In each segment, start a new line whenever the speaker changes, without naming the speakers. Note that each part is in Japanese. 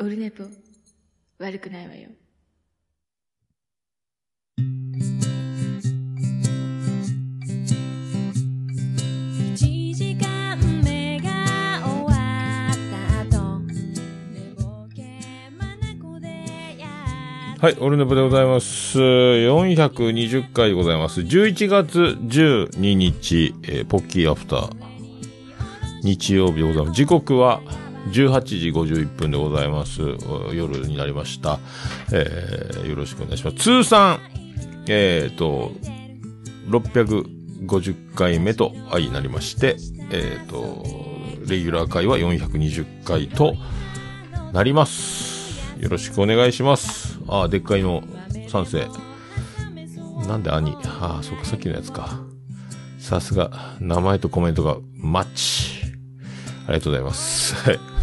オルネポ、悪くないわよ。
一時間目が終わった後寝ぼけ眼でやっ
はい、オルネポでございます。420回でございます。11月12日、えーポッキーアフター、日曜日でございます。時刻は18時51分でございます。夜になりました。えーよろしくお願いします。通算、えっ、と、650回目と相なりまして、えっ、と、レギュラー回は420回となります。よろしくお願いします。あ、でっかいの賛成。なんで兄？ああ、そっか、さっきのやつか。さすが、名前とコメントがマッチ。ありがとうございます。はい。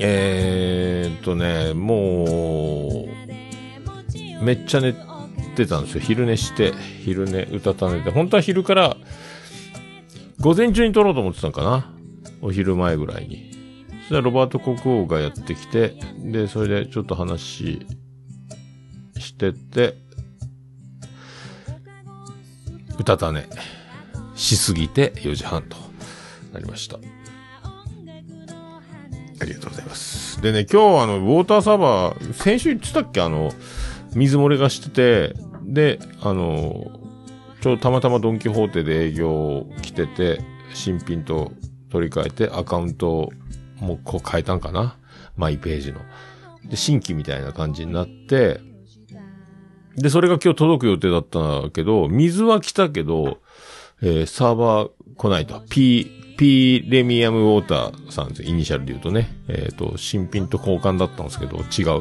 えーっとね、もう、めっちゃ寝てたんですよ。昼寝して、昼寝、歌た寝て。本当は昼から、午前中に撮ろうと思ってたのかな。お昼前ぐらいに。そしたらロバート国王がやってきて、で、それでちょっと話してて、歌たね、しすぎて4時半となりました。ありがとうございます。でね、今日あの、ウォーターサーバー、先週言ってたっけ？あの、水漏れがしてて、で、あの、ちょうどたまたまドンキホーテで営業来てて、新品と取り替えてアカウントもうこう変えたんかな？マイページの。で、新規みたいな感じになって、で、それが今日届く予定だったけど、水は来たけど、えーサーバー来ないと。P、P レミアムウォーターさんですイニシャルで言うとね。えっ、と、新品と交換だったんですけど、違う。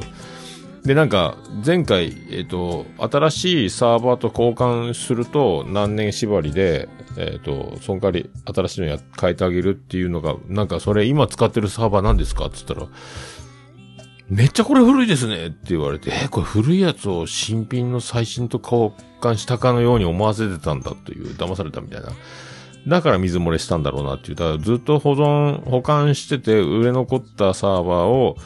で、なんか、前回、えっ、と、新しいサーバーと交換すると、何年縛りで、えっ、と、その代わり、新しいのや、変えてあげるっていうのが、なんか、それ、今使ってるサーバー何ですか？って言ったら、めっちゃこれ古いですねって言われて、え、これ古いやつを新品の最新と交換したかのように思わせてたんだという、騙されたみたいな。だから水漏れしたんだろうなっていう。だからずっと保存、保管してて、売れ残ったサーバーを、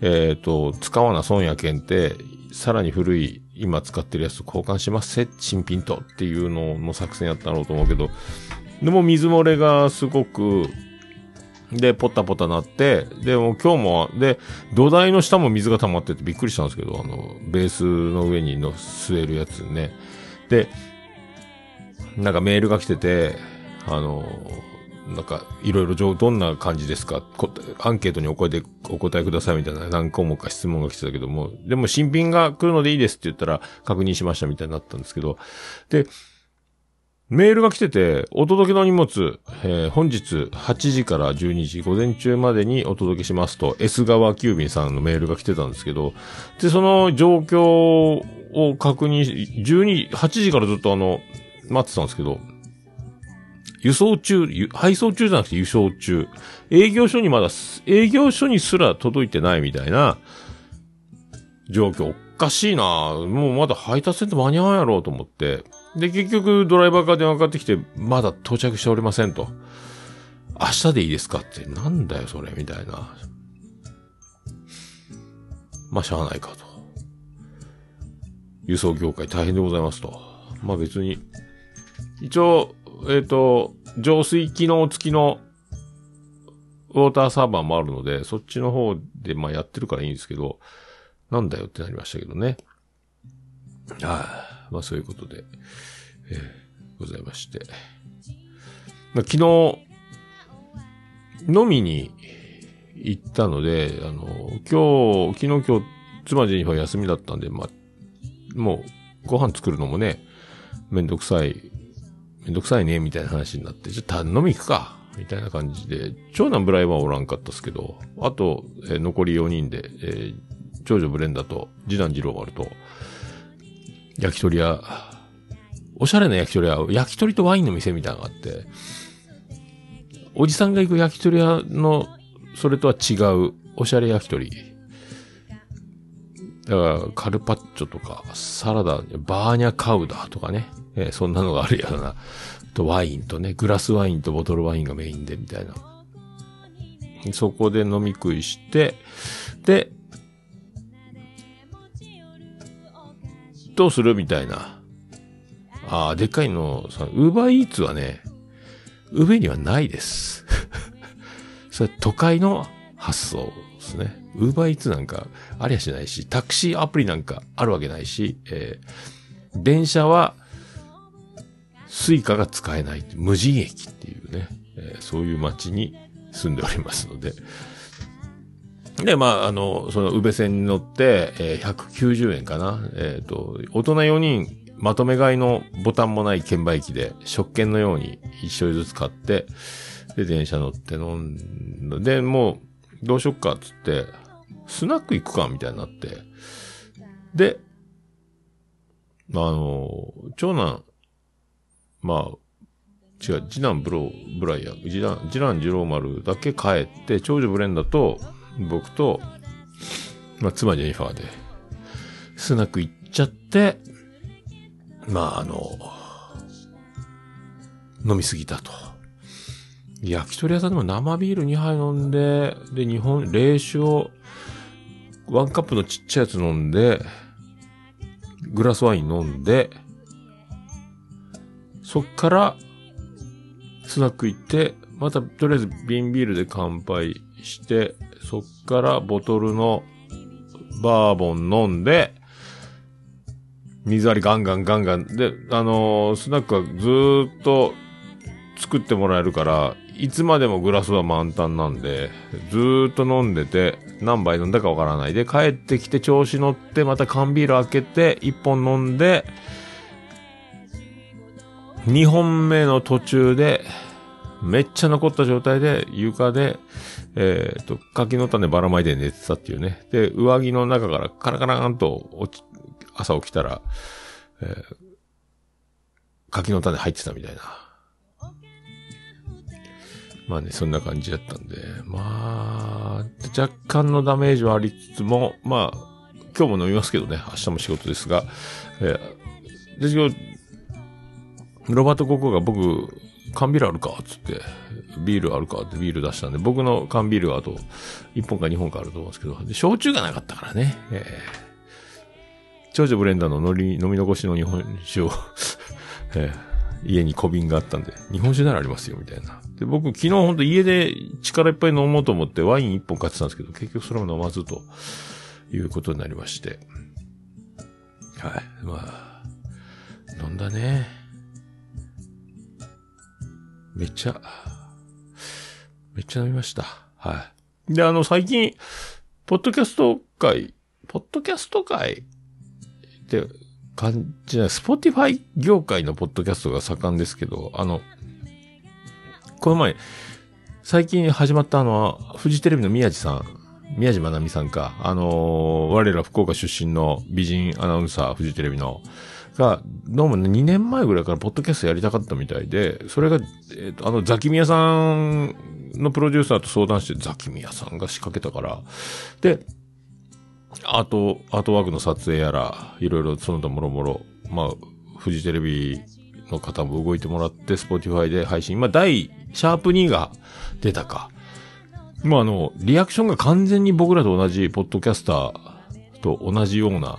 えっ、と、使わな損やけんって、さらに古い、今使ってるやつと交換しますせ、新品とっていうのの作戦やったろうと思うけど、でも水漏れがすごく、で、ポタポタなって、で、も今日も、で、土台の下も水が溜まっててびっくりしたんですけど、あの、ベースの上にの据えるやつね。で、なんかメールが来てて、あの、なんか、いろいろ、どんな感じですか？アンケートにお声でお答えくださいみたいな何項目か質問が来てたけども、でも新品が来るのでいいですって言ったら確認しましたみたいになったんですけど、で、メールが来てて、お届けの荷物、えー本日8時から12時、午前中までにお届けしますと、S 川急便さんのメールが来てたんですけど、で、その状況を確認し、12、8時からずっとあの、待ってたんですけど、輸送中、配送中じゃなくて輸送中。営業所にまだ、営業所にすら届いてないみたいな状況。おかしいなもうまだ配達せんと間に合わんやろうと思って。で、結局ドライバーから電話かかってきて、まだ到着しておりませんと。明日でいいですかって、なんだよそれ、みたいな。まあ、しゃあないかと。輸送業界大変でございますと。まあ別に、一応、えっ、と、浄水機能付きのウォーターサーバーもあるので、そっちの方でまあやってるからいいんですけど、なんだよってなりましたけどね。はい、まあそういうことで、えーございまして。まあ、昨日、飲みに行ったので、あの、今日、昨日今日、妻ジェニファー休みだったんで、まあ、もう、ご飯作るのもね、めんどくさい、めんどくさいね、みたいな話になって、じゃあ飲み行くか、みたいな感じで、長男ブライはおらんかったっすけど、あと、えー残り4人で、えー長女ブレンダと、次男次郎丸と、焼き鳥屋、おしゃれな焼き鳥屋、焼き鳥とワインの店みたいなのがあって、おじさんが行く焼き鳥屋の、それとは違う、おしゃれ焼き鳥。だから、カルパッチョとか、サラダ、バーニャカウダーとかね、えーそんなのがあるやろな。と、ワインとね、グラスワインとボトルワインがメインで、みたいな。そこで飲み食いして、で、どうするみたいな。ああ、でっかいの、 Uber Eats はね、上にはないです。それ都会の発想ですね。 Uber Eats なんかありゃしないし、タクシーアプリなんかあるわけないし、えー電車は Suica が使えない。無人駅っていうね、えーそういう街に住んでおりますので。で、まあ、あの、その、宇部線に乗って、えー190円かな。えっ、と、大人4人、まとめ買いのボタンもない券売機で、食券のように一緒ずつ買って、で、電車乗って飲んで、もう、どうしよっかっつって、スナック行くかみたいになって。で、あの、長男、まあ、違う、次男ブロ、ブライアン、次男、次男次郎丸だけ帰って、長女ブレンダと、僕と、まあ、妻ジェニファーで、スナック行っちゃって、まあ、あの、飲みすぎたと。焼き鳥屋さんでも生ビール2杯飲んで、で、日本、冷酒を、ワンカップのちっちゃいやつ飲んで、グラスワイン飲んで、そっから、スナック行って、また、とりあえず瓶ビールで乾杯して、そっからボトルのバーボン飲んで、水割りガンガンガンガン。で、あのースナックはずーっと作ってもらえるから、いつまでもグラスは満タンなんで、ずーっと飲んでて、何杯飲んだかわからないで、帰ってきて調子乗って、また缶ビール開けて、一本飲んで、二本目の途中で、めっちゃ残った状態で、床で、えっ、と、柿の種ばらまいて寝てたっていうね。で、上着の中からカラカラーンと落ち、朝起きたら、えー柿の種入ってたみたいな。まあね、そんな感じだったんで、まあ、若干のダメージはありつつも、まあ、今日も飲みますけどね、明日も仕事ですが、えー、ですけど、ロバート・ココが僕、缶ビールあるかつって、ビールあるかってビール出したんで、僕の缶ビールはあと、1本か2本かあると思うんですけど、で焼酎がなかったからね、えー長女ブレンダーの飲み、飲み残しの日本酒を、えー家に小瓶があったんで、日本酒ならありますよ、みたいな。で、僕、昨日ほんと家で力いっぱい飲もうと思ってワイン1本買ってたんですけど、結局それも飲まずということになりまして。はい。まあ、飲んだね。めっちゃ、めっちゃ飲みました。はい。で、あの、最近、ポッドキャスト界、ポッドキャスト界って感じない、 Spotify 業界のポッドキャストが盛んですけど、あの、この前、最近始まったあの、フジテレビの宮地さん、宮地まなみさんか、あのー我ら福岡出身の美人アナウンサー、フジテレビの、が、どうもね、2年前ぐらいからポッドキャストやりたかったみたいで、それが、えっ、と、あの、ザキミヤさんのプロデューサーと相談して、ザキミヤさんが仕掛けたから、で、あと、アートワークの撮影やら、いろいろその他もろもろ、まあ、フジテレビの方も動いてもらって、 Spotify で配信。まあ、第、シャープ2が出たか。まあ、あの、リアクションが完全に僕らと同じ、ポッドキャスターと同じような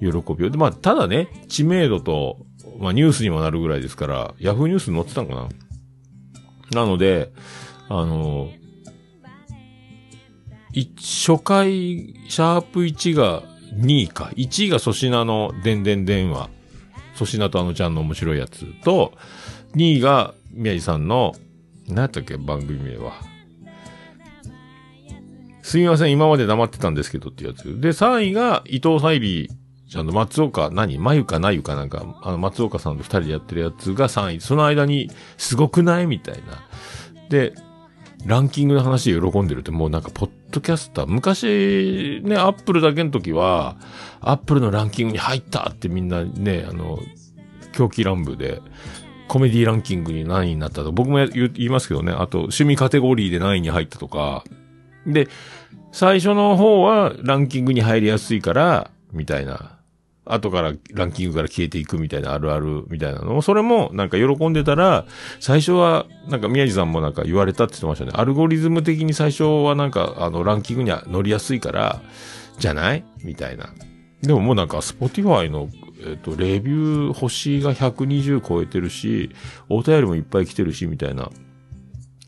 喜びを。で、まあ、ただね、知名度と、まあ、ニュースにもなるぐらいですから、 Yahoo ニュースに載ってたのかな。なので、あの、初回、シャープ1が2位か。1位が粗品のでんでん電話。粗品とあのちゃんの面白いやつと、2位が宮治さんの、何やったっけ番組名は。すみません、今まで黙ってたんですけどってやつ。で、3位が伊藤沙莉ちゃんの松岡、何？まゆかなゆかなんか、あの松岡さんと2人でやってるやつが3位。その間に、すごくない？みたいな。で、ランキングの話で喜んでるってもうなんか、ポッドキャスター、昔ね、アップルだけの時は、アップルのランキングに入ったってみんなね、あの、狂気乱舞で、コメディランキングに何位になったと。僕も言う言いますけどね、あと、趣味カテゴリーで何位に入ったとか。で、最初の方はランキングに入りやすいから、みたいな。後からランキングから消えていくみたいなあるあるみたいなの？を、それもなんか喜んでたら、最初は、なんか宮地さんもなんか言われたって言ってましたね。アルゴリズム的に最初はなんか、あの、ランキングには乗りやすいから、じゃない？みたいな。でももうなんか、 Spotify の、えっ、と、レビュー星が120超えてるし、お便りもいっぱい来てるし、みたいな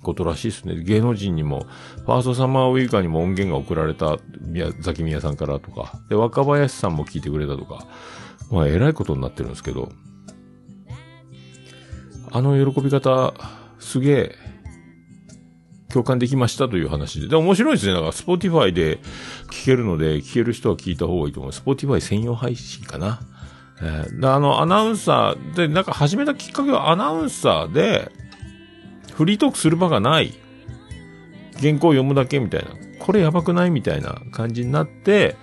ことらしいですね。芸能人にも、ファーストサマーウイカにも音源が送られた、宮崎宮さんからとか、で、若林さんも聞いてくれたとか、まあ、えらいことになってるんですけど、あの喜び方、すげえ、共感できましたという話で。で、面白いですね。だから、 Spotify で聞けるので、聞ける人は聞いた方がいいと思う。 Spotify 専用配信かな。えーであの、アナウンサーで、なんか始めたきっかけはアナウンサーで、フリートークする場がない。原稿を読むだけみたいな。これやばくないみたいな感じになって、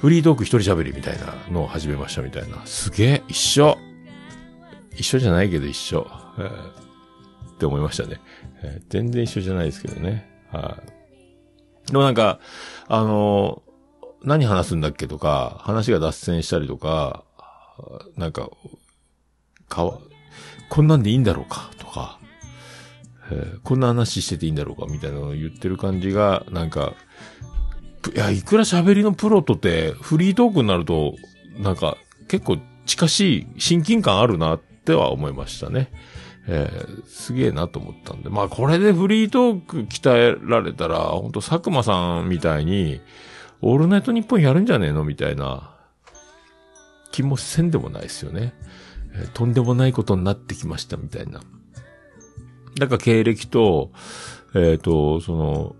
フリートーク一人喋りみたいなのを始めましたみたいな。すげえ、一緒。一緒じゃないけど一緒。えーって思いましたね。えー全然一緒じゃないですけどね。はい。でもなんか、あのー何話すんだっけとか、話が脱線したりとか、なんか、かわ、こんなんでいいんだろうか、えーこんな話してていいんだろうかみたいなのを言ってる感じが、なんか、いや、いくら喋りのプロとて、フリートークになると、なんか、結構近しい親近感あるなっては思いましたね。えーすげえなと思ったんで。まあこれでフリートーク鍛えられたら、ほんと佐久間さんみたいに、オールナイトニッポンやるんじゃねえのみたいな気もせんでもないですよね。えーとんでもないことになってきましたみたいな。だか経歴と、えっ、と、その、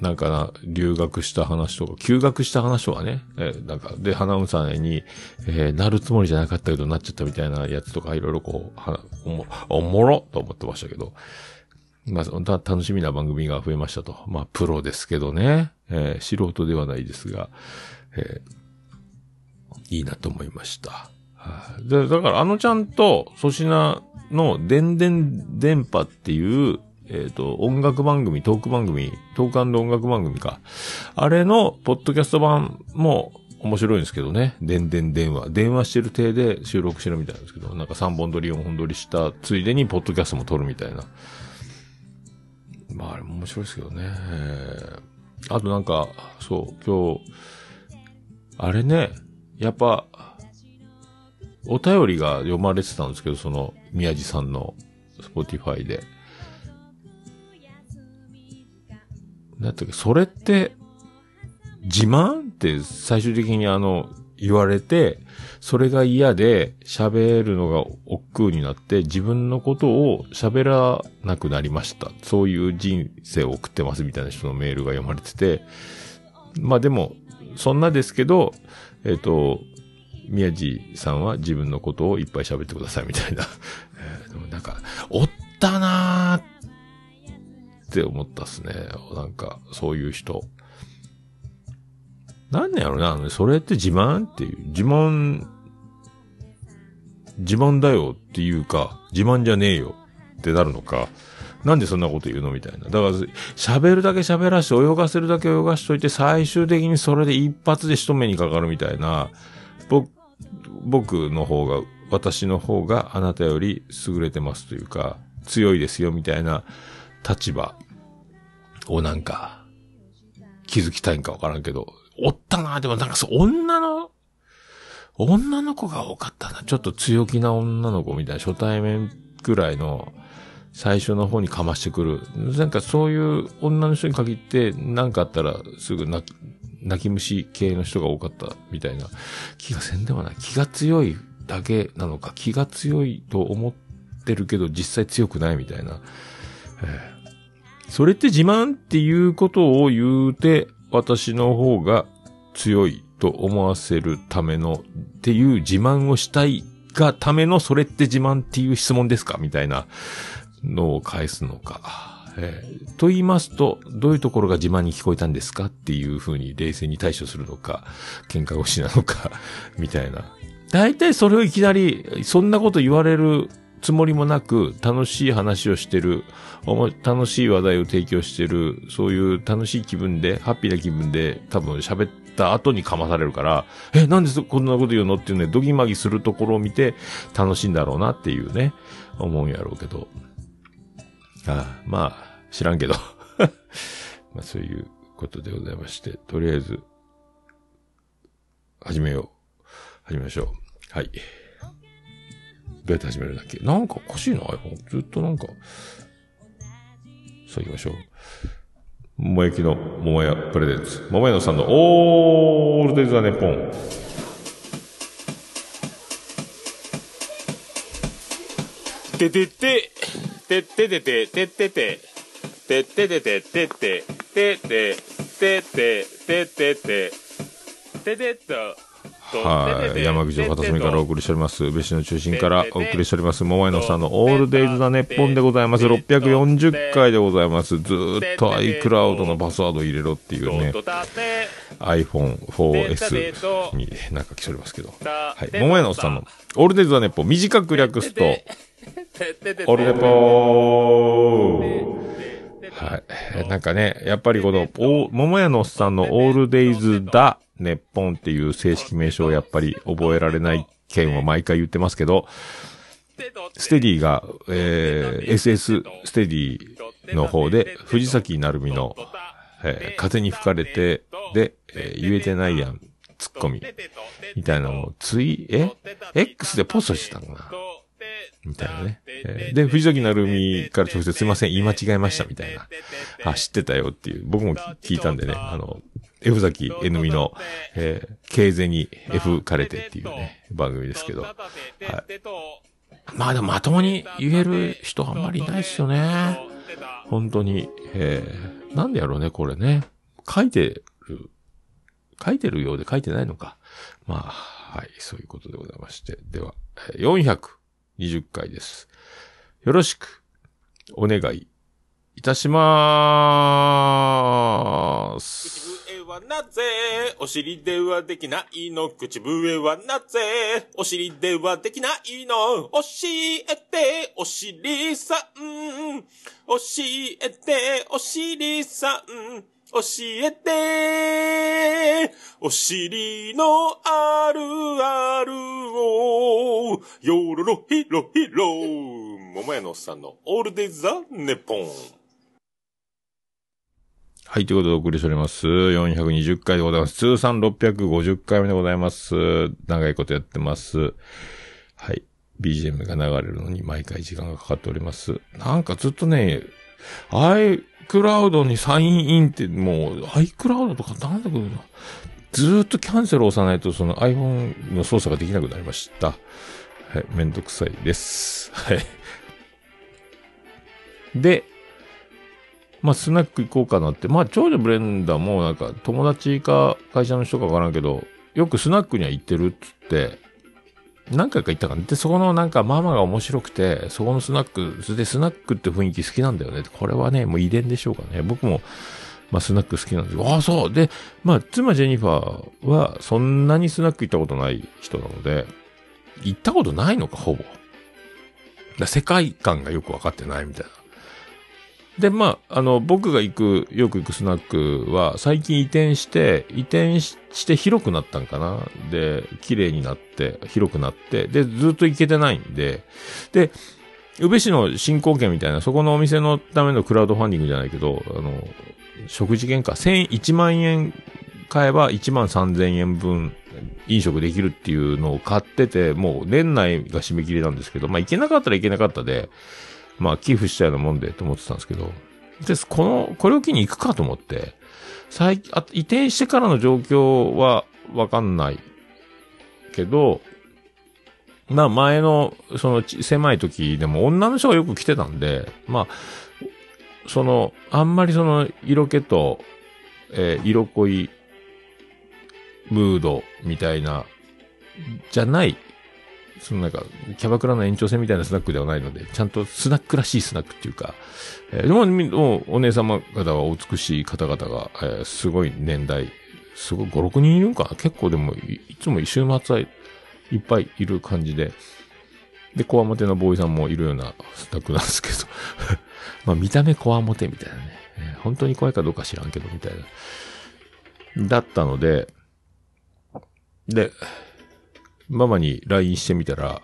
なんかな、留学した話とか、休学した話とかね、えーなんか、で、アナウンサーに、えーなるつもりじゃなかったけど、なっちゃったみたいなやつとか、いろいろこう、はおも、おもろと思ってましたけど、まあ、楽しみな番組が増えましたと。まあ、プロですけどね、えー素人ではないですが、えーいいなと思いました。で、だから、あのちゃんと、粗品の、でんでん電波っていう、えっ、と、音楽番組、トーク番組、トーク音楽番組か。あれの、ポッドキャスト版も面白いんですけどね。でんでん電話。電話してる体で収録してるみたいなんですけど、なんか3本撮り、4本撮りしたついでに、ポッドキャストも撮るみたいな。まあ、あれも面白いですけどね。あとなんか、そう、今日、あれね、やっぱ、お便りが読まれてたんですけど、その、宮地さんの、Spotify で。なんだっけ、それって、自慢？って最終的にあの、言われて、それが嫌で喋るのが億劫になって自分のことを喋らなくなりました。そういう人生を送ってますみたいな人のメールが読まれてて、まあでも、そんなですけど、えっ、と、宮地さんは自分のことをいっぱい喋ってくださいみたいな。えでもなんか、おったなーって思ったっすね。なんか、そういう人。なんやろな、それって自慢っていう。自慢、自慢だよっていうか、自慢じゃねえよってなるのか。なんでそんなこと言うのみたいな。だから、喋るだけ喋らして、泳がせるだけ泳がしといて、最終的にそれで一発で一目にかかるみたいな、僕、僕の方が、私の方があなたより優れてますというか、強いですよみたいな立場をなんか、気づきたいんかわからんけど、おったなでもなんかそう、女の、女の子が多かったな。ちょっと強気な女の子みたいな初対面ぐらいの最初の方にかましてくる。なんかそういう女の人に限って何かあったらすぐ泣、泣き虫系の人が多かったみたいな気がせんでもない。気が強いだけなのか、気が強いと思ってるけど実際強くないみたいな。えーそれって自慢っていうことを言うて、私の方が強いと思わせるためのっていう自慢をしたいがためのそれって自慢っていう質問ですかみたいなのを返すのか。えーと言いますと、どういうところが自慢に聞こえたんですかっていうふうに冷静に対処するのか、喧嘩腰なのか、みたいな。大体それをいきなり、そんなこと言われるつもりもなく楽しい話をしてる、楽しい話題を提供してる、そういう楽しい気分で、ハッピーな気分で多分喋った後にかまされるから、え、なんでこんなこと言うの？っていうね、ドギマギするところを見て楽しいんだろうなっていうね、思うんやろうけど。あまあ、知らんけど。まあそういうことでございまして、とりあえず、始めよう。始めましょう。はい。どうやって始めるんだっけ？なんかおかしいな、iPhone。ずっとなんか。さあ行きましょう。桃焼きの桃屋プレゼンツ。桃屋のさんのオールデイズ・ザ・ネッポン。
ててて、てっててて、てってて、てっててて、てって、てって、てって、てって、てって、ててっと。
はい。山口を片隅からお送りしております。宇部市の中心からお送りしております。桃屋のさんのオールデイズ・ザ・ネッポンでございます。640回でございます。ずーっと iCloud のパスワードを入れろっていうね、iPhone4S になんか来ておりますけど。はい。桃屋のさんのオールデイズ・ザ・ネッポン、短く略すと、オルネポーはい。えーなんかね、やっぱりこの、お桃屋のおっさんのオールデイズだ、ネッポンっていう正式名称をやっぱり覚えられない件を毎回言ってますけど、ステディが、えー SS ステディの方で、藤崎成美の、えー風に吹かれて、で、えー言えてないやん、ツッコミ、みたいなのをツイ、え ?X でポストしてたのかなみたいなね。えーで、藤崎成美から直接すいません、言い間違えました、みたいな。あ、知ってたよっていう。僕も聞いたんでね、あの、F 崎 N みの、えー、経済に F かれてっていうね、番組ですけど。はい。まあでもまともに言える人あんまりいないですよね。本当に。えー、なんでやろうね、これね。書いてる、書いてるようで書いてないのか。まあ、はい、そういうことでございまして。では、え20回です。よろしく、お願い、いたしまーす。
口笛はなぜお尻ではできないの？口笛はなぜお尻ではできないの？教えてお尻さん教えてお尻さん教えてお尻のあるあるをよろろひろひろ桃屋のおっさんのオールデイザネポン
はい、ということでお送りしております。420回でございます。通算650回目でございます。長いことやってます。はい。BGM が流れるのに毎回時間がかかっております。なんかずっとね、iCloud にサインインってもう iCloud とかなんだけど、ずーっとキャンセルを押さないとその iPhone の操作ができなくなりました。はい。めんどくさいです。はい。で、まあ、スナック行こうかなって。まあ、長女ブレンダーもなんか友達か会社の人かわからんけど、よくスナックには行ってるっつって、何回か行ったかな。で、そこのなんかママが面白くて、そこのスナック、それでスナックって雰囲気好きなんだよね。これはね、もう遺伝でしょうかね。僕も、まあ、スナック好きなんですよ。ああ、そう。で、まあ、妻ジェニファーは、そんなにスナック行ったことない人なので、行ったことないのか、ほぼ。だ世界観がよくわかってないみたいな。で、まあ、あの、僕が行く、よく行くスナックは、最近移転して、移転して広くなったんかな。で、綺麗になって、広くなって、で、ずっと行けてないんで、で、宇部市の振興券みたいな、そこのお店のためのクラウドファンディングじゃないけど、あの、食事券か、千、1万円買えば1万3000円分飲食できるっていうのを買ってて、もう年内が締め切りなんですけど、まあ行けなかったらいけなかったで、まあ寄付したようなもんでと思ってたんですけど、で、この、これを機に行くかと思って、最近、あ移転してからの状況はわかんないけど、まあ前の、その狭い時でも女の人がよく来てたんで、まあ、その、あんまりその色気と、えー色濃いムードみたいな、じゃない、そのなんか、キャバクラの延長線みたいなスナックではないので、ちゃんとスナックらしいスナックっていうか、えーでも、もお姉様方はお美しい方々が、えーすごい年代、すごい5、6人いるんかな？結構でもい、いつも週末はいっぱいいる感じで、で、コアモテのボーイさんもいるようなスナックなんですけど。まあ見た目コアモテみたいなね。えー本当に怖いかどうか知らんけど、みたいな。だったので、で、ママに LINE してみたら、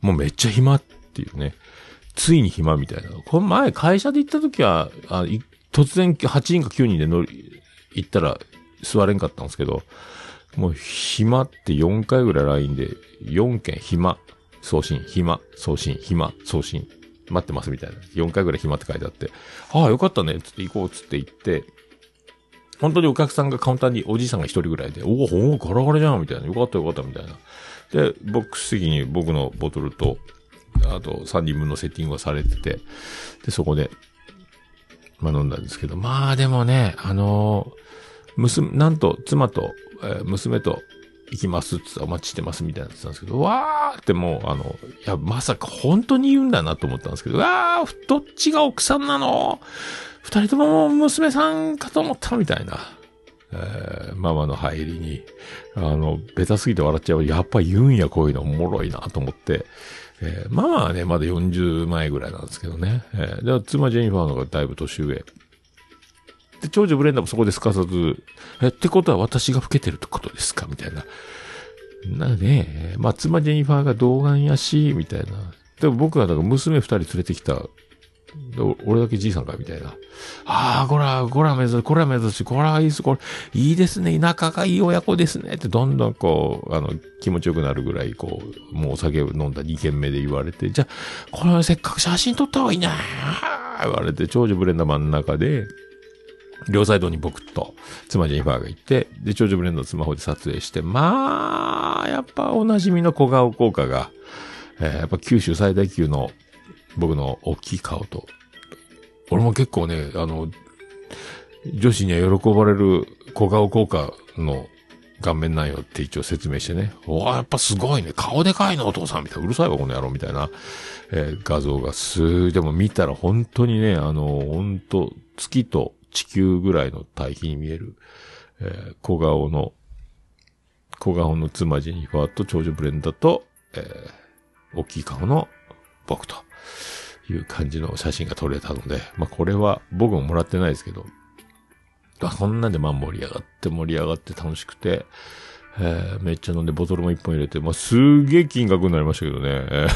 もうめっちゃ暇っていうね。ついに暇みたいな。この前会社で行った時は、あ突然8人か9人で乗り、行ったら座れんかったんですけど、もう暇って4回ぐらい LINE で、4件暇、送信、暇、送信、暇、送信、待ってますみたいな。4回ぐらい暇って書いてあって、ああ、よかったね、つって行こう、つって行って、本当にお客さんがカウンターにおじいさんが一人ぐらいで、おお、ほん、ガラガラじゃん、みたいな。よかったよかった、みたいな。で、ボックス席に僕のボトルと、あと3人分のセッティングがされてて、で、そこで、まあ飲んだんですけど、まあでもね、あのー娘、なんと、妻と、えー娘と行きますっつってお待ちしてますみたいなやつなんですけど、わーってもう、あの、いや、まさか本当に言うんだなと思ったんですけど、わー、どっちが奥さんなの？二人とも娘さんかと思ったみたいな。えーママの入りに、あの、ベタすぎて笑っちゃう。やっぱ言うんや、こういうのおもろいなと思って。えーママはね、まだ40前ぐらいなんですけどね。えーで、妻ジェニファーの方がだいぶ年上。で、長女ブレンダーもそこですかさず、え、ってことは私が老けてるってことですかみたいな。なね、まあ、妻ジェニファーが童顔やし、みたいな。でも僕はだから娘二人連れてきた。俺だけじいさんかみたいな。ああ、これは、これは珍しい、これは珍しい、これはいいです、これ、いいですね、田舎がいい親子ですね、ってどんどんこう、あの、気持ちよくなるぐらい、こう、もうお酒を飲んだ2軒目で言われて、じゃあ、これはせっかく写真撮った方がいいな言われて、長女ブレンダー真ん中で、両サイドに僕と妻ジェニファーがいて、で、長女ブレンダーのスマホで撮影して、まあ、やっぱおなじみの小顔効果が、えーやっぱ九州最大級の僕の大きい顔と、俺も結構ね、あの、女子には喜ばれる小顔効果の顔面なんよって一応説明してね。お、やっぱすごいね。顔でかいのお父さんみたいな。うるさいわ、この野郎みたいな、えー画像がす、でも見たら本当にね、あの、本当月と地球ぐらいの対比に見える、えー小顔の、小顔の妻ジェニファーと長女ブレンダと、えー大きい顔の僕という感じの写真が撮れたので、まあこれは僕ももらってないですけど、あこんなんでまあ盛り上がって盛り上がって楽しくて、えーめっちゃ飲んでボトルも一本入れて、まあすげえ金額になりましたけどね。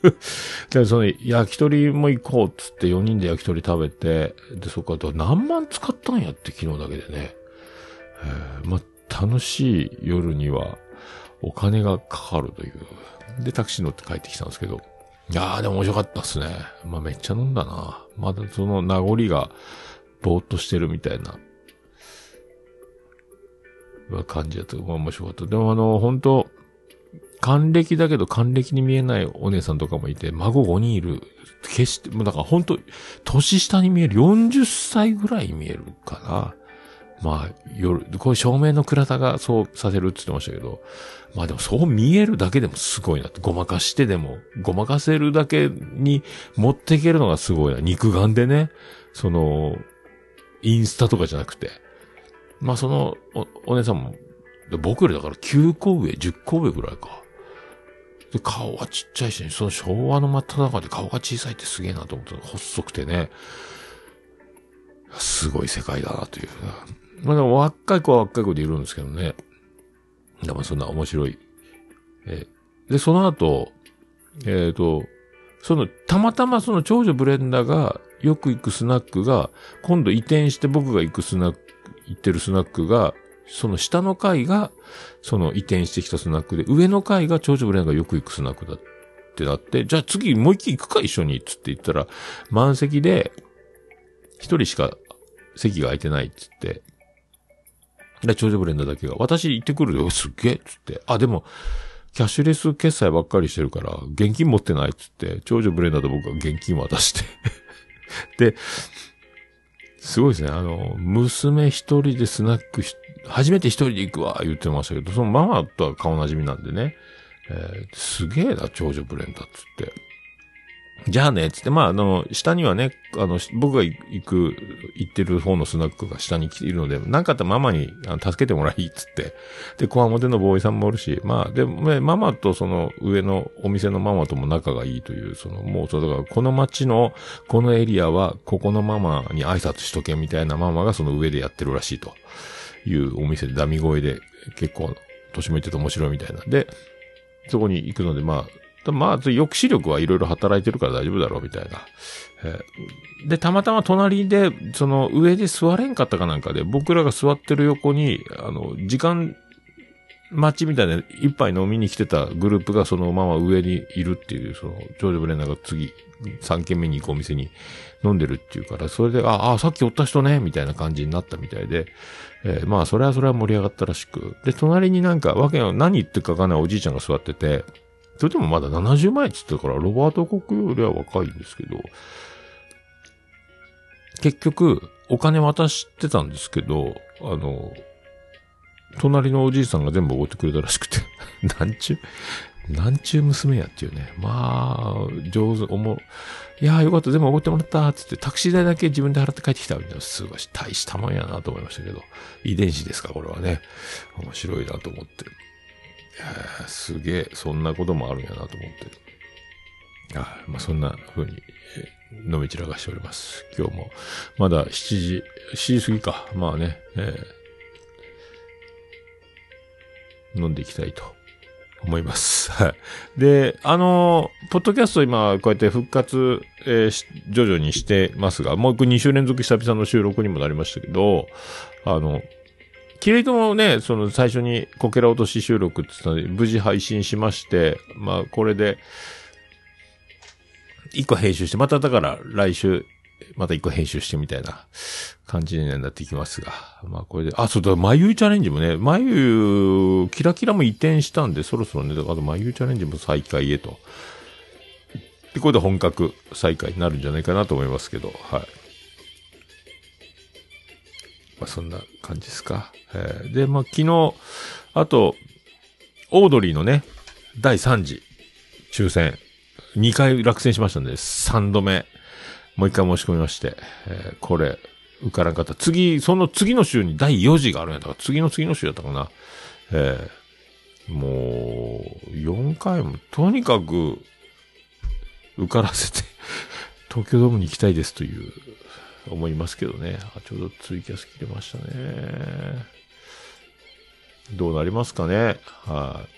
で、その焼き鳥も行こうっつって4人で焼き鳥食べて、で、そこから何万使ったんやって昨日だけでね。えーまあ楽しい夜にはお金がかかるという。で、タクシー乗って帰ってきたんですけど。いやー、でも面白かったっすね。まあ、めっちゃ飲んだな。まだその名残が、ぼーっとしてるみたいな、感じだった。まあ、面白かった。でもあの、本当還暦だけど還暦に見えないお姉さんとかもいて、孫5人いる。決して、もうだから本当年下に見える。40歳ぐらい見えるかな。まあ、夜、これ照明の暗さがそうさせるって言ってましたけど、まあでもそう見えるだけでもすごいなって。ごまかしてでも、ごまかせるだけに持っていけるのがすごいな。肉眼でね、その、インスタとかじゃなくて。まあその、お、お姉さんも、僕よりだから9個上、10個上ぐらいか。で、顔はちっちゃいし、その昭和の真っ只中で顔が小さいってすげえなと思った細くてね。すごい世界だなという。まあでも若い子は若い子でいるんですけどね。でもそんな面白い。えーで、その後、えっ、と、その、たまたまその長女ブレンダーがよく行くスナックが、今度移転して僕が行くスナック、行ってるスナックが、その下の階が、その移転してきたスナックで、上の階が長女ブレンダーがよく行くスナックだってなって、じゃあ次もう一機行くか一緒に、つって言ったら、満席で、一人しか席が空いてないっつって、で、長女ブレンダーだけが、私行ってくるよ、すっげえつって、あ、でも、キャッシュレス決済ばっかりしてるから、現金持ってないっつって、長女ブレンダーと僕は現金渡して。で、すごいですね。あの、娘一人でスナックし、初めて一人で行くわ、言ってましたけど、そのママとは顔なじみなんでね。えーすげえな、長女ブレンダーつって。じゃあね、つって、まあ、あの、下にはね、あの、僕が行く、行ってる方のスナックが下に来ているので、なんかあったらママにあの助けてもらい、つって。で、コアモテのボーイさんもおるし、まあ、でね、ママとその上のお店のママとも仲がいいという、その、もう、そう、だから、この街の、このエリアは、ここのママに挨拶しとけみたいなママがその上でやってるらしいというお店でダミ声で、結構、年もいってて面白いみたいなんで、そこに行くので、まあ、まあ、抑止力はいろいろ働いてるから大丈夫だろう、みたいな。えーで、たまたま隣で、その上で座れんかったかなんかで、僕らが座ってる横に、あの、時間待ちみたいな一杯飲みに来てたグループがそのまま上にいるっていう、その、長女ブレンナーが次、3軒目に行くお店に飲んでるっていうから、それで、あ、あ、さっきおった人ね、みたいな感じになったみたいで、えーまあ、それはそれは盛り上がったらしく。で、隣になんか、わけの何言ってるかわかんないおじいちゃんが座ってて、それでもまだ70前って言ってたから、ロバート・コックよりは若いんですけど、結局、お金渡してたんですけど、あの、隣のおじいさんが全部おごってくれたらしくて、なんちゅう、なんちゅう娘やっていうね。まあ、上手、おも、いやーよかった、全部おごってもらった、つって、タクシー代だけ自分で払って帰ってきた、みたいな、すごい、大したもんやなと思いましたけど、遺伝子ですか、これはね。面白いなと思って。やーすげえ、そんなこともあるんやなと思って。あまあ、そんな風に、飲み散らかしております。今日も、まだ7時、7時過ぎか。まあね、えー飲んでいきたいと思います。はい。で、あのーポッドキャスト今、こうやって復活、えー徐々にしてますが、もう2週連続久々の収録にもなりましたけど、あの、キレイトもね、その最初にこけら落とし収録って言ったので、無事配信しまして、まあこれで、一個編集して、まただから来週、また一個編集してみたいな感じになってきますが。まあこれで、あ、そうだ、眉チャレンジもね、眉、キラキラも移転したんで、そろそろね、あと眉チャレンジも再開へと。で、これで本格再開になるんじゃないかなと思いますけど、はい。まあそんな感じですか。えーで、まあ昨日、あと、オードリーのね、第3次抽選、2回落選しましたんで、3度目、もう1回申し込みまして、えーこれ、受からんかった。次、その次の週に第4次があるんやったから、次の次の週やったかな。えーもう、4回も、とにかく、受からせて、東京ドームに行きたいですという、思いますけどね。あ、ちょうどツイキャス切れましたね。どうなりますかね。はい。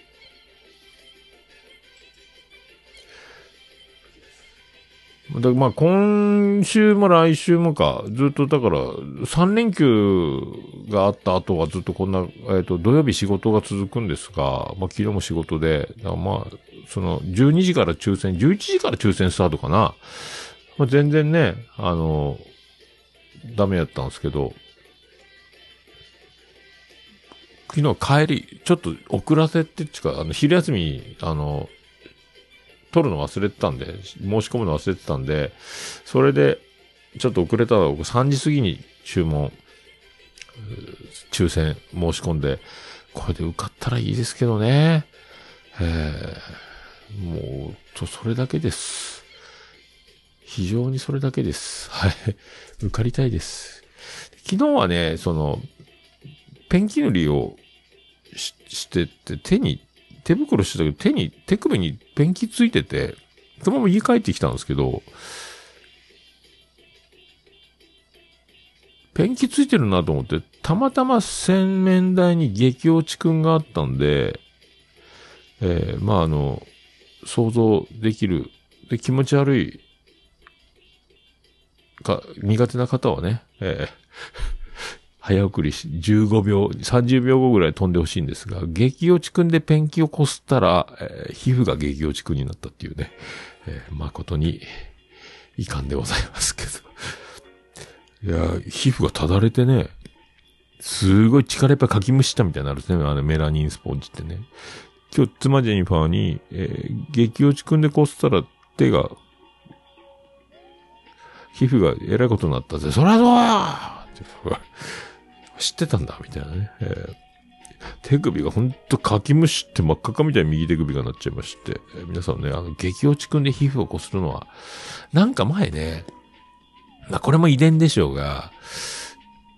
だまあ、今週も来週もか、ずっとだから、3連休があった後はずっとこんな、えっ、と、土曜日仕事が続くんですが、まあ、昨日も仕事で、まあ、その、12時から抽選、11時から抽選スタートかな。まあ、全然ね、あの、ダメやったんですけど、昨日帰り、ちょっと遅らせてっていうか、あの、昼休み、あの、取るの忘れてたんで、申し込むの忘れてたんで、それで、ちょっと遅れたら、僕3時過ぎに注文、抽選申し込んで、これで受かったらいいですけどね。えー、もう、それだけです。非常にそれだけです。はい。受かりたいです。昨日はね、その、ペンキ塗りをししてて、手に、手袋してたけど、手に、手首にペンキついてて、そのまま家帰ってきたんですけど、ペンキついてるなと思って、たまたま洗面台に激落ちくんがあったんで、えー、まああの、想像できる、で、気持ち悪い、か、苦手な方はね、えー早送りし、15秒、30秒後ぐらい飛んでほしいんですが、激落ちくんでペンキをこすったら、えー皮膚が激落ちくんになったっていうね、えー誠に遺憾でございますけど。いや、皮膚がただれてね、すごい力いっぱいかきむしったみたいになるんですね、あのメラニンスポンジってね。今日、妻ジェニファーに、えー激落ちくんでこすったら手が、皮膚がえらいことになったぜ。そりゃそうや知ってたんだ、みたいなね。えー手首がほんとかきむしって真っ赤かみたいに右手首がなっちゃいまして、えー皆さんね、あの、激落ちくんで皮膚をこするのは、なんか前ね、まあこれも遺伝でしょうが、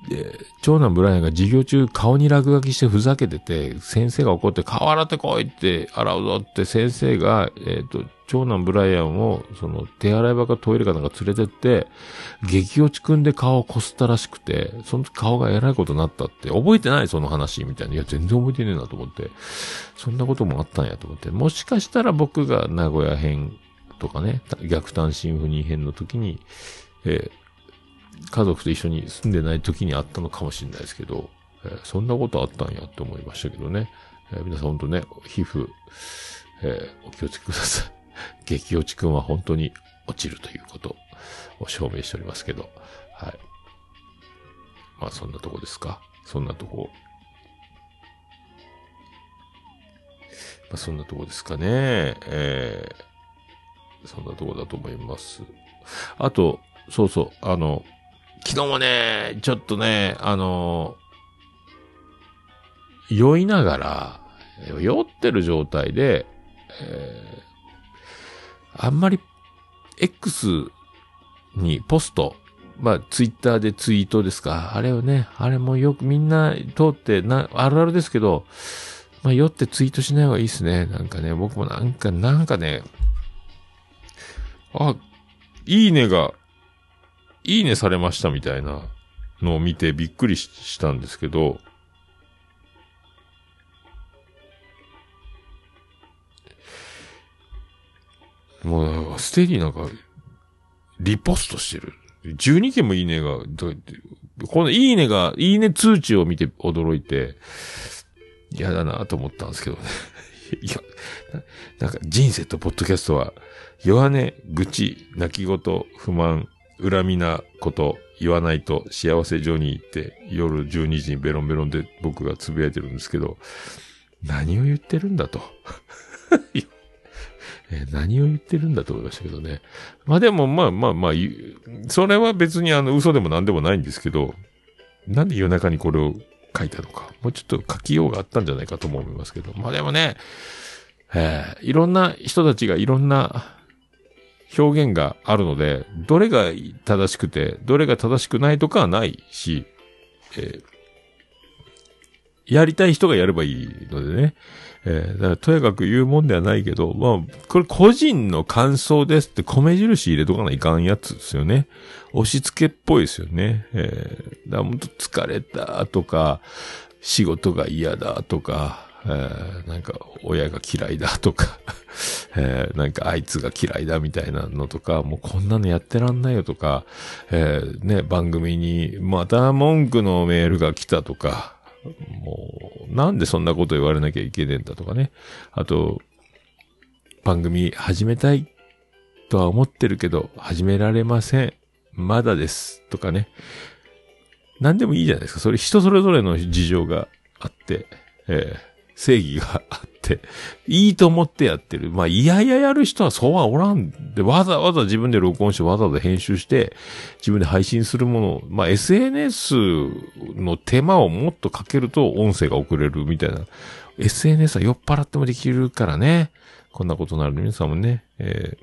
で、長男ブライアンが授業中顔に落書きしてふざけてて、先生が怒って顔洗ってこいって洗うぞって先生が、えっ、と、長男ブライアンを、その手洗い場かトイレかなんか連れてって、激落ちくんで顔をこすったらしくて、その時顔がえらいことになったって、覚えてないその話みたいな。いや、全然覚えてねえなと思って。そんなこともあったんやと思って。もしかしたら僕が名古屋編とかね、逆単シンフォニー編の時に、えー家族と一緒に住んでない時にあったのかもしれないですけど、えーそんなことあったんやって思いましたけどね。えー皆さん本当ね、皮膚、えお気をつけください。激落ちくんは本当に落ちるということを証明しておりますけど、はい。まあそんなとこですか？そんなとこ。まあそんなとこですかね。えー、そんなとこだと思います。あと、そうそう、あの、昨日もね、ちょっとね、あの、酔いながら、酔ってる状態で、えあんまり X にポスト、まあ、ツイッターでツイートですか。あれをね、あれもよくみんな通って、な、あるあるですけど、まあ、酔ってツイートしない方がいいですね。なんかね、僕もなんか、なんかね、あ、いいねが、いいねされましたみたいなのを見てびっくりしたんですけど、もう、ステディなんか、リポストしてる。12件もいいねが、このいいねが、いいね通知を見て驚いて、嫌だなと思ったんですけどね。いや、なんか人生とポッドキャストは、弱音、愚痴、泣き言、不満、恨みなこと言わないと幸せ上に行って夜12時にベロンベロンで僕がつぶやいてるんですけど、何を言ってるんだと。えー何を言ってるんだと思いましたけどね。まあでもまあまあまあ、それは別にあの嘘でも何でもないんですけど、なんで夜中にこれを書いたのか。もうちょっと書きようがあったんじゃないかとも思いますけど。まあでもね、えーいろんな人たちがいろんな表現があるので、どれが正しくて、どれが正しくないとかはないし、えーやりたい人がやればいいのでね。えーだからとにかく言うもんではないけど、まあ、これ個人の感想ですって米印入れとかないかんやつですよね。押し付けっぽいですよね。えーだから本当疲れたとか、仕事が嫌だとか、えーなんか親が嫌いだとか、えーなんかあいつが嫌いだみたいなのとか、もうこんなのやってらんないよとか、えーね、番組にまた文句のメールが来たとか、もう、なんでそんなこと言われなきゃいけねえんだとかね。あと、番組始めたいとは思ってるけど、始められません。まだです。とかね。何でもいいじゃないですか。それ人それぞれの事情があって、えー正義があって、いいと思ってやってる。まあ、いやいややる人はそうはおらん。で、わざわざ自分で録音してわざわざ編集して、自分で配信するもの、まあ、SNS の手間をもっとかけると音声が遅れるみたいな。SNS は酔っ払ってもできるからね。こんなことになるの皆さんもね。え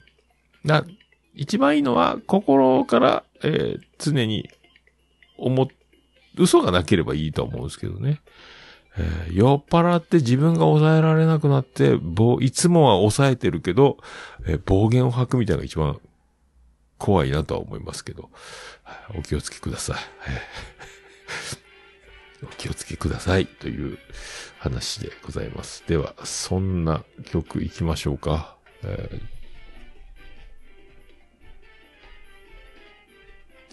ーな、一番いいのは、心から、えー常に、思っ、嘘がなければいいと思うんですけどね。えー酔っ払って自分が抑えられなくなって、暴いつもは抑えてるけど、えー暴言を吐くみたいなのが一番怖いなとは思いますけど、お気をつけください。お気をつけくださいという話でございます。では、そんな曲行きましょうか。えー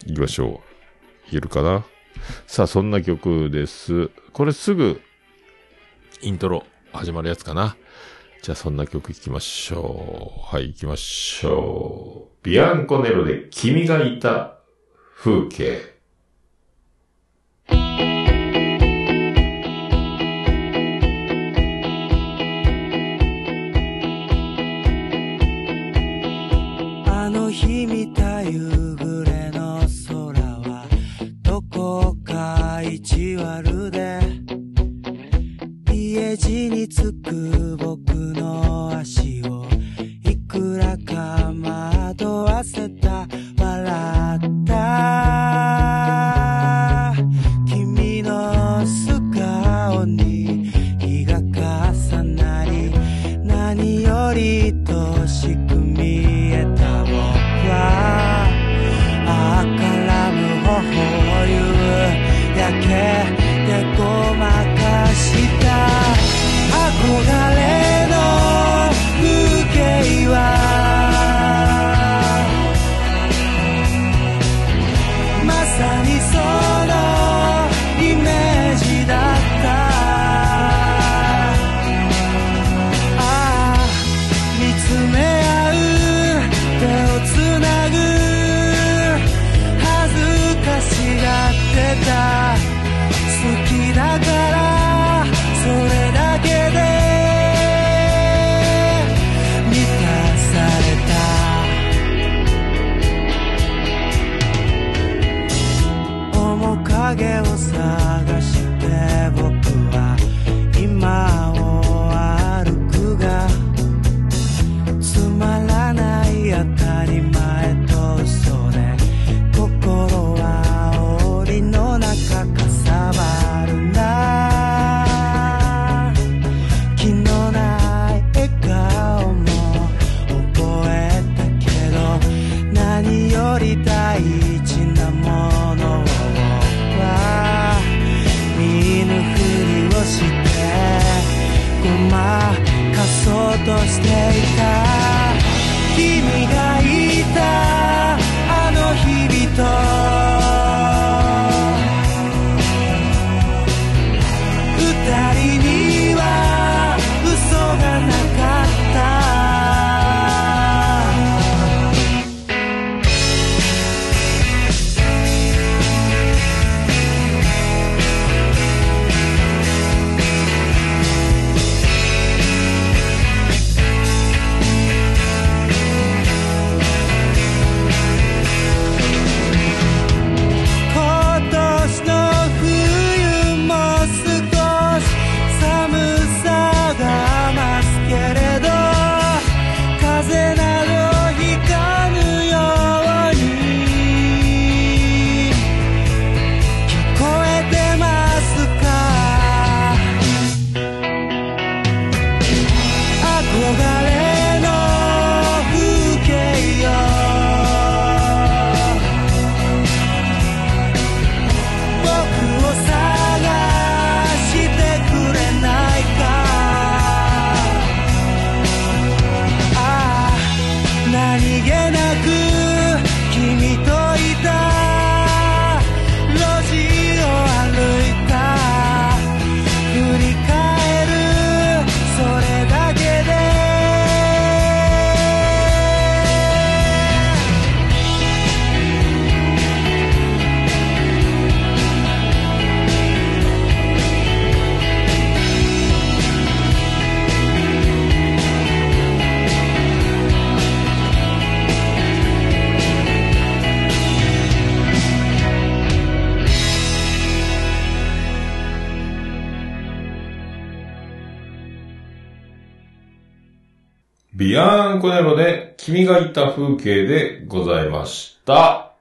行きましょう。いけるかな？さあ、そんな曲です。これすぐ、イントロ始まるやつかな。じゃあそんな曲行きましょう。はい、行きましょう。ビアンコネロで君がいた風景。
あの日見た夕暮れの空はどこか意地悪でちにつく僕の足をいくらか惑わせた笑った
ビアンコネロで君がいた風景でございました。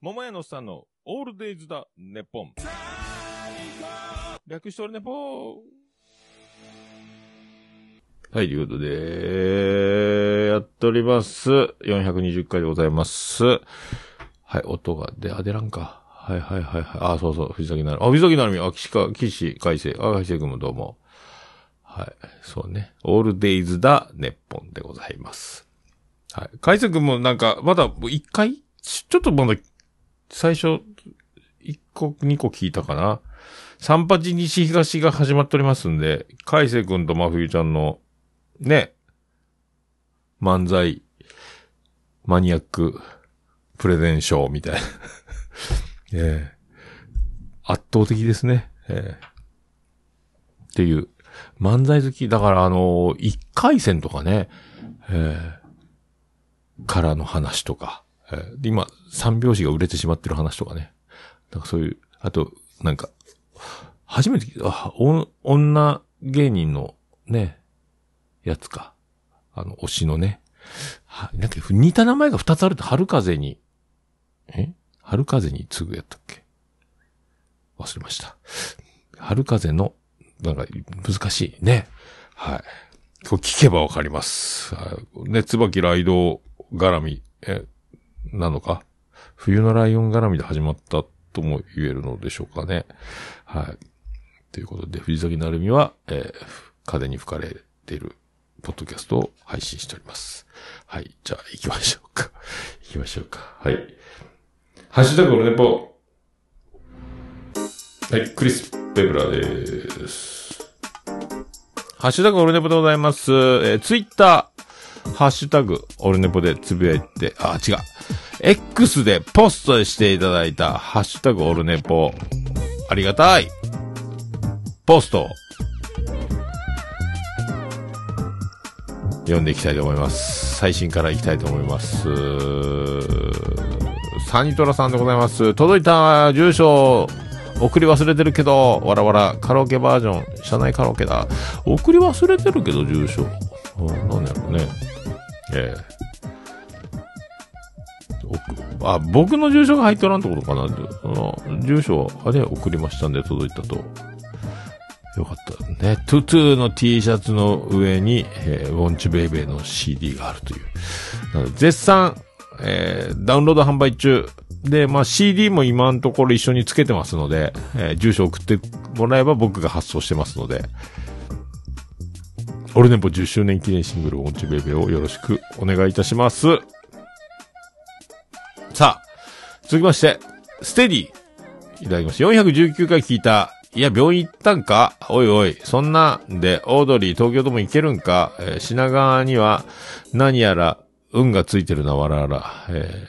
桃屋のさんのオールデイズだ、ネポン。略しておるネポン。はい、ということで、やっております。420回でございます。はい、音が出、あ、出らんか。はいはいはいはい。あ、そうそう、藤崎なる。あ、藤崎なるみ、あ、岸か、岸海星。あ、海星君もどうも。はい。そうね。オールデイズだ、ネッポンでございます。はい。海星君もなんか、まだ一回？ちょっとまだ、最初、一個、二個聞いたかな？三八西東が始まっておりますんで、海星君と真冬ちゃんの、ね、漫才、マニアック、プレゼンショーみたいな。ええ圧倒的ですね。ええっていう。漫才好き。だからあの一回戦とかね、ええからの話とか、ええで今、三拍子が売れてしまってる話とかね。なんかそういう、あと、なんか、初めて聞いた、あ、女芸人のね、やつか。あの、推しのね。は、なんか似た名前が二つあるって春風に、え？春風に次ぐやったっけ？忘れました。春風の、なんか、難しいね。はい。これ聞けばわかります。はいね、椿ライド絡み、え、なのか？冬のライオン絡みで始まったとも言えるのでしょうかね。はい。ということで、藤崎なるみは、えー風に吹かれている、ポッドキャストを配信しております。はい。じゃあ、行きましょうか。行きましょうか。はい。ハッシュタグオルネポ。はい、クリス・ペブラです。ハッシュタグオルネポでございます。えー、ツイッター、ハッシュタグオルネポでつぶやいて、あ、違う。X でポストしていただいた、ハッシュタグオルネポ。ありがたい。ポスト。読んでいきたいと思います。最新からいきたいと思います。サニトラさんでございます。届いた住所、送り忘れてるけど、わらわら、カラオケバージョン、車内カラオケだ。送り忘れてるけど、住所。うん、なんだろうね。ええ送あ、僕の住所が入っておらんってことかな。あの住所、あれ送りましたんで届いたと。よかった。ね、トゥトゥの T シャツの上に、えーウォンチベイベーの CD があるという。絶賛、えーダウンロード販売中。で、まあ CD も今のところ一緒につけてますので、えー住所送ってもらえば僕が発送してますので、オルネポ10周年記念シングルウォンチベイベをよろしくお願いいたします。さあ、続きまして、ステディ。いただきました。419回聞いた。いや、病院行ったんか？おいおい。そんなんで、オードリー東京とも行けるんか、えー品川には、何やら、運がついてるな、わらわら。え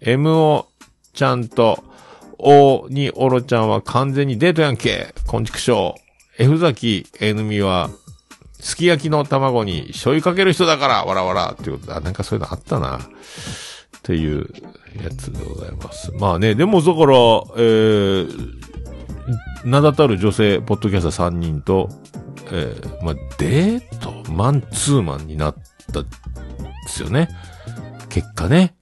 ー、MO ちゃんと、O にオロちゃんは完全にデートやんけ。こんちくしょう。F 崎 N みは、すき焼きの卵に醤油かける人だから、わらわら。っていうことで、あ、なんかそういうのあったな。っていうやつでございます。まあね、でもだから、えー、名だたる女性、ポッドキャスター3人と、えー、まあ、デート、マンツーマンになった、ですよね。結果ね。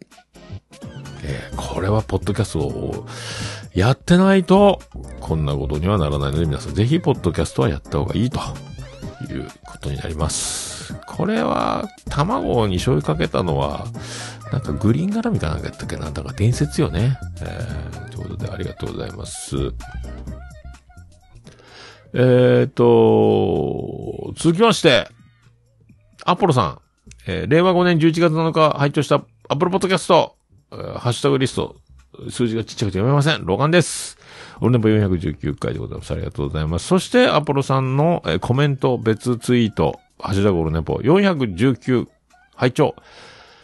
えー、これはポッドキャストをやってないと、こんなことにはならないので、皆さんぜひ、ポッドキャストはやった方がいいということになります。これは、卵に醤油かけたのは、なんかグリーン絡みかなんかやったっけな？だから伝説よね。えー、ということでありがとうございます。えーと、続きまして、アポロさん、えー令和5年11月7日拝聴したアップルポッドキャスト、えーハッシュタグリスト、数字がちっちゃくて読めません。ロガンです。オルネポ419回でございます。ありがとうございます。そして、アポロさんの、えーコメント、別ツイート、ハッシュタグオルネポ419拝聴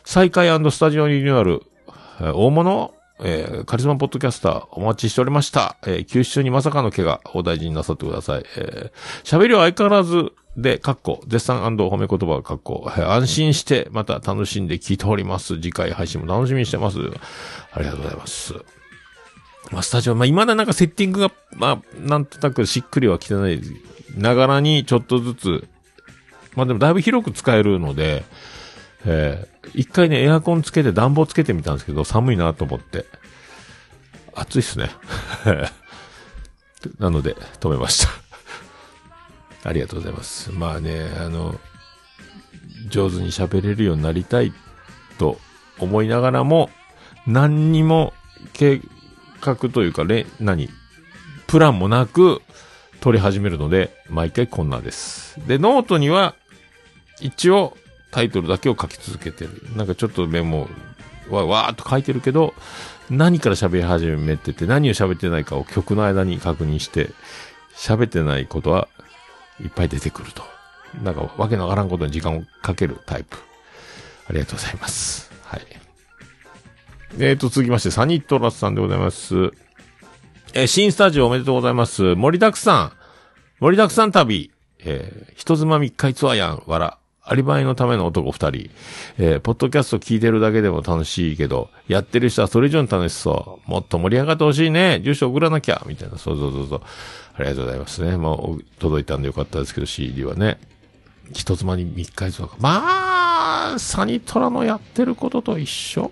再開スタジオリニューアル、えー大物、えーカリスマポッドキャスターお待ちしておりました。えー休止中にまさかの怪我、お大事になさってください。えー喋りは相変わらずで、かっこ、絶賛褒め言葉かっこ、安心して、また楽しんで聞いております。次回配信も楽しみにしてます。ありがとうございます。まあ、スタジオ、まあ、未だなんかセッティングが、まあ、なんとなくしっくりは来てないながらに、ちょっとずつ、まあでもだいぶ広く使えるので、えー一回ね、エアコンつけて暖房つけてみたんですけど、寒いなと思って。暑いっすね。なので、止めました。ありがとうございます。まあね、あの、上手に喋れるようになりたいと思いながらも、何にも計画というか、れ、何プランもなく撮り始めるので、毎回こんなです。で、ノートには、一応、タイトルだけを書き続けてる。なんかちょっとメモはわーっと書いてるけど、何から喋り始めてて、何を喋ってないかを曲の間に確認して、喋ってないことはいっぱい出てくると。なんかわけのわからんことに時間をかけるタイプ。ありがとうございます。はい。えーと、続きまして、サニットラスさんでございます。えー新スタジオおめでとうございます。盛りだくさん。盛りだくさん旅。えー、人妻密会ツアーやん、わら。アリバイのための男二人。えーポッドキャスト聞いてるだけでも楽しいけど、やってる人はそれ以上に楽しそう。もっと盛り上がってほしいね。住所送らなきゃ。みたいな。そうそうそうそう。ありがとうございますね。もう、届いたんでよかったですけど、CD はね。人妻に密会とか。まあ、サニトラのやってることと一緒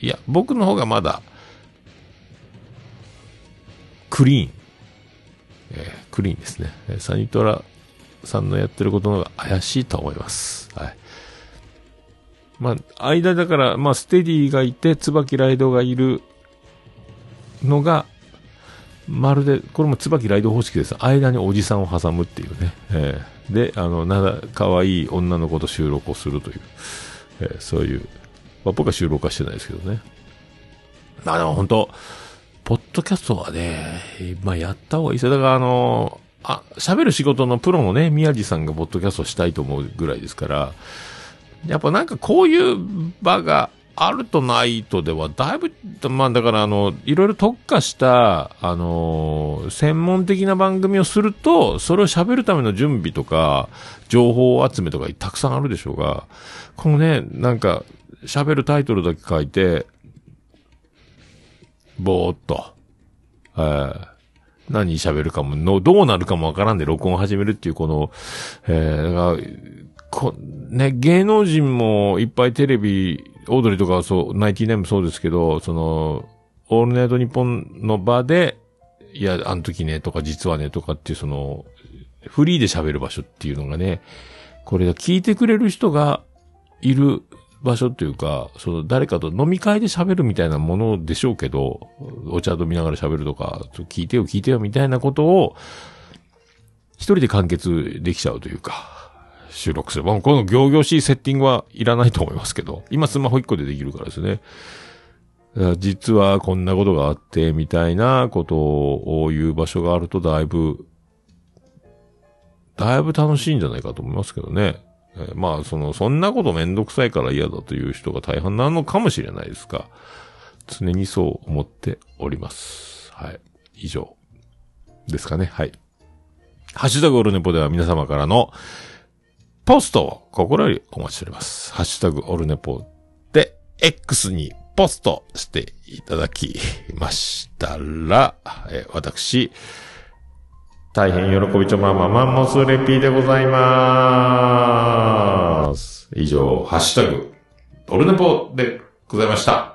いや、僕の方がまだ、クリーン。えークリーンですね。サニトラさんのやってることの方が怪しいと思います。はい。まあ、間だから、まあ、ステディがいて、椿ライドがいるのが、まるで、これも椿ライド方式です。間におじさんを挟むっていうね。えーで、あの、なだ、可愛い女の子と収録をするという、えーそういう、まあ、僕は収録はしてないですけどね。まあ、でも本当ポッドキャストはね、まあ、やった方がいいですよ。だからあの、あ、喋る仕事のプロのね、宮地さんがポッドキャストしたいと思うぐらいですから、やっぱなんかこういう場があるとないとでは、だいぶ、まあだからあの、いろいろ特化した、あの、専門的な番組をすると、それを喋るための準備とか、情報集めとかたくさんあるでしょうが、このね、なんか、喋るタイトルだけ書いて、ぼーっと、えー何喋るかもの、どうなるかもわからんで録音始めるっていうこの、えー、だからこね、芸能人もいっぱいテレビ、オードリーとかはそう、ナイティナインもそうですけど、その、オールナイトニッポンの場で、いや、あの時ね、とか実はね、とかっていうその、フリーで喋る場所っていうのがね、これが聞いてくれる人がいる場所っていうか、その誰かと飲み会で喋るみたいなものでしょうけど、お茶飲みながら喋るとか、聞いてよ聞いてよみたいなことを、一人で完結できちゃうというか、収録する。まあ、この行々しいセッティングはいらないと思いますけど、今スマホ一個でできるからですね。実はこんなことがあって、みたいなことを言う場所があるとだいぶ、だいぶ楽しいんじゃないかと思いますけどね。えまあ、その、そんなことめんどくさいから嫌だという人が大半なのかもしれないですが、常にそう思っております。はい。以上。ですかね。はい。ハッシュタグオルネポでは皆様からのポストを心よりお待ちしております。ハッシュタグオルネポで X にポストしていただきましたら、え私、大変喜びちょままマンモスレピーでございまーす。以上、ハッシュタグ、オルネポでございました。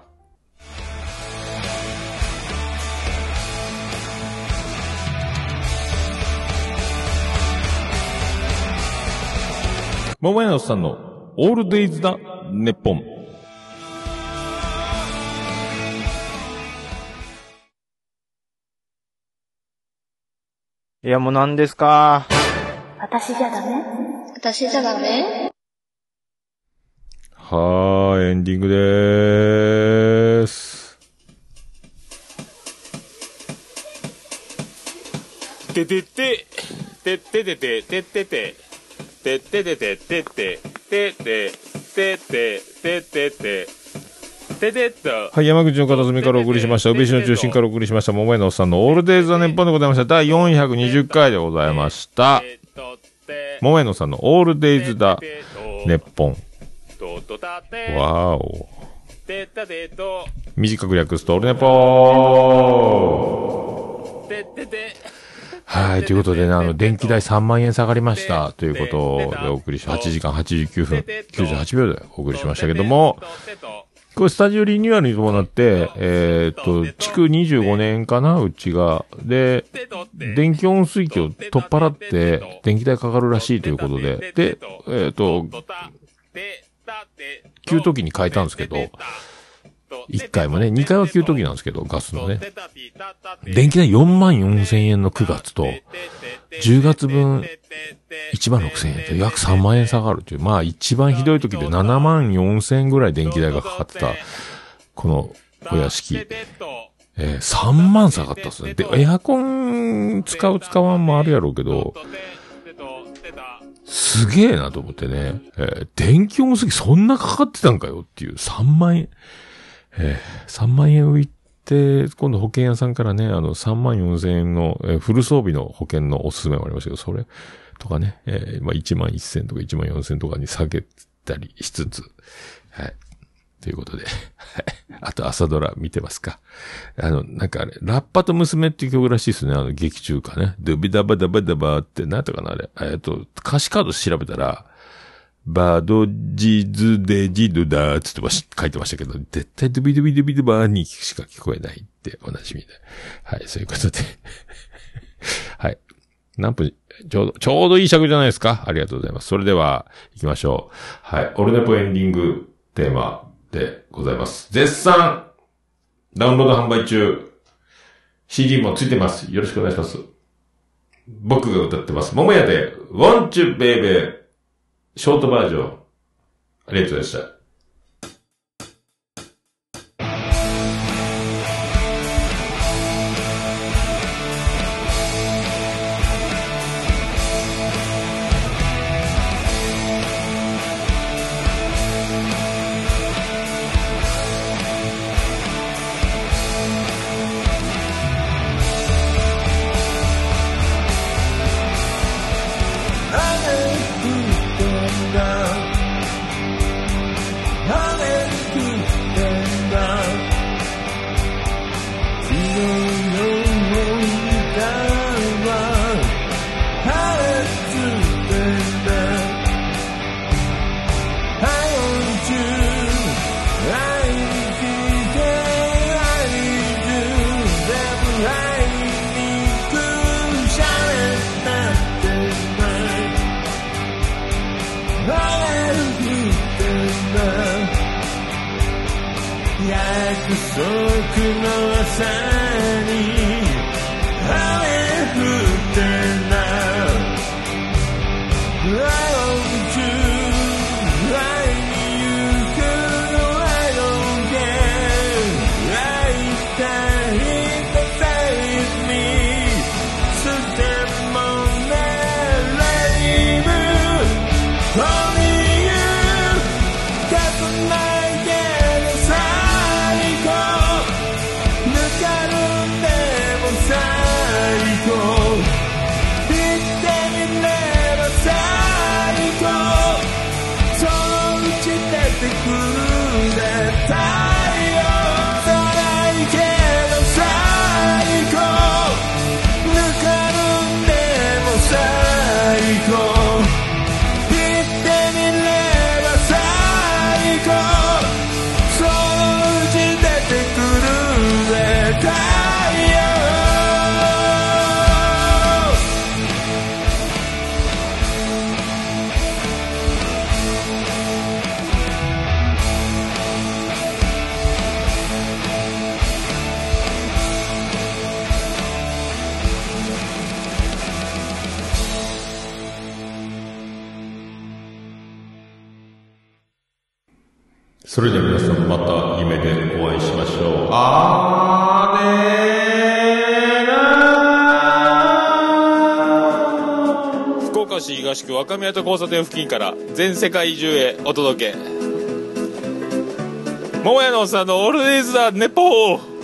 桃屋のさんのオールデイズだ、ネッポン。
いや、もう何ですか？
私じゃダメ？私じゃダメ？
はーい、エンディングでーす。
ててて、てててて、ててて、てててて、てて、てて、てて、ててて、て。
はい、山口の片隅からお送りしました。宇部市の中心からお送りしました。桃屋のおっさんのオールデイズ・ザ・ネッポンでございました。第420回でございました。桃屋のさんのオールデイズ・ザ・ネッポン。わーお。短く略すとオルネポー
ててて。
はい、ということでね、あの、電気代3万円下がりました。ということでお送りし、8時間89分98秒でお送りしましたけども、これスタジオリニューアルに伴って、えーっと、築25年かな、うちが。で、電気温水器を取っ払って、電気代かかるらしいということで、で、えーっと、給湯器に変えたんですけど、1回もね、2回は給湯器なんですけど、ガスのね。電気代4万4千円の9月と、10月分1万6千円と約3万円下がるという、まあ一番ひどい時で7万4千円ぐらい電気代がかかってた、このお屋敷、えー3万下がったっすね。で、エアコン使う使わんもあるやろうけど、すげえなと思ってね、えー電気温水器そんなかかってたんかよっていう3万円、えー3万円浮いて、今度保険屋さんからね、あの3万4千円の、えーフル装備の保険のおすすめもありましたけど、それ、
とかね、えーまあ1万1000とか1万4000とかに下げたりしつつ、はい。ということで、はい。あと朝ドラ見てますかあの、なんかあれ、ラッパと娘っていう曲らしいですね。あの、劇中歌ね。ドビダバダバダバって、なんとかなあれ。えっと、歌詞カード調べたら、バドジズデジドダーつって書いてましたけど、絶対ドビドビドビドバーにしか聞こえないっておなじみで。はい、そういうことで。はい。何分、ちょうど、ちょうどいい尺じゃないですかありがとうございます。それでは、行きましょう。はい。オルネポエンディングテーマでございます。絶賛、ダウンロード販売中。CD もついてます。よろしくお願いします。僕が歌ってます。桃屋で、Won't You Baby ショートバージョン。ありがとうございました。
若宮と交差点付近から全世界中へお届け。桃屋のおっさんのオールディーズ・ザ・ネポー。